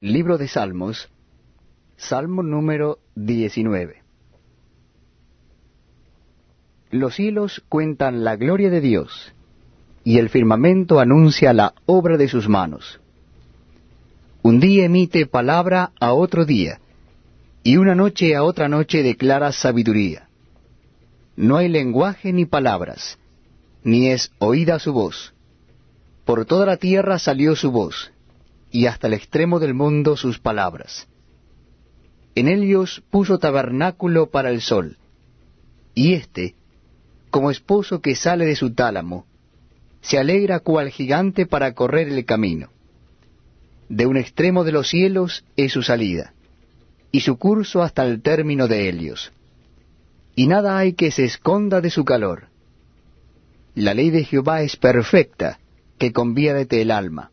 Libro de Salmos, Salmo número 19. Los cielos cuentan la gloria de Dios, y el firmamento anuncia la obra de sus manos. Un día emite palabra a otro día, y una noche a otra noche declara sabiduría. No hay lenguaje ni palabras, ni es oída su voz. Por toda la tierra salió su voz y hasta el extremo del mundo sus palabras. En ellos puso tabernáculo para el sol, y éste, como esposo que sale de su tálamo, se alegra cual gigante para correr el camino. De un extremo de los cielos es su salida, y su curso hasta el término de ellos. Y nada hay que se esconda de su calor. La ley de Jehová es perfecta, que convierte el alma.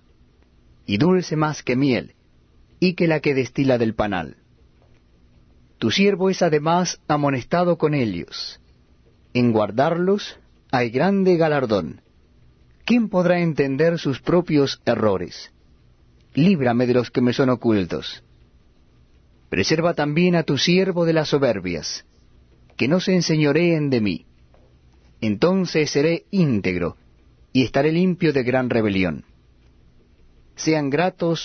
y dulce más que miel, y que la que destila del panal. Tu siervo es además amonestado con ellos. En guardarlos hay grande galardón. ¿Quién podrá entender sus propios errores? Líbrame de los que me son ocultos. Preserva también a tu siervo de las soberbias, que no se enseñoreen de mí. Entonces seré íntegro, y estaré limpio de gran rebelión sean gratos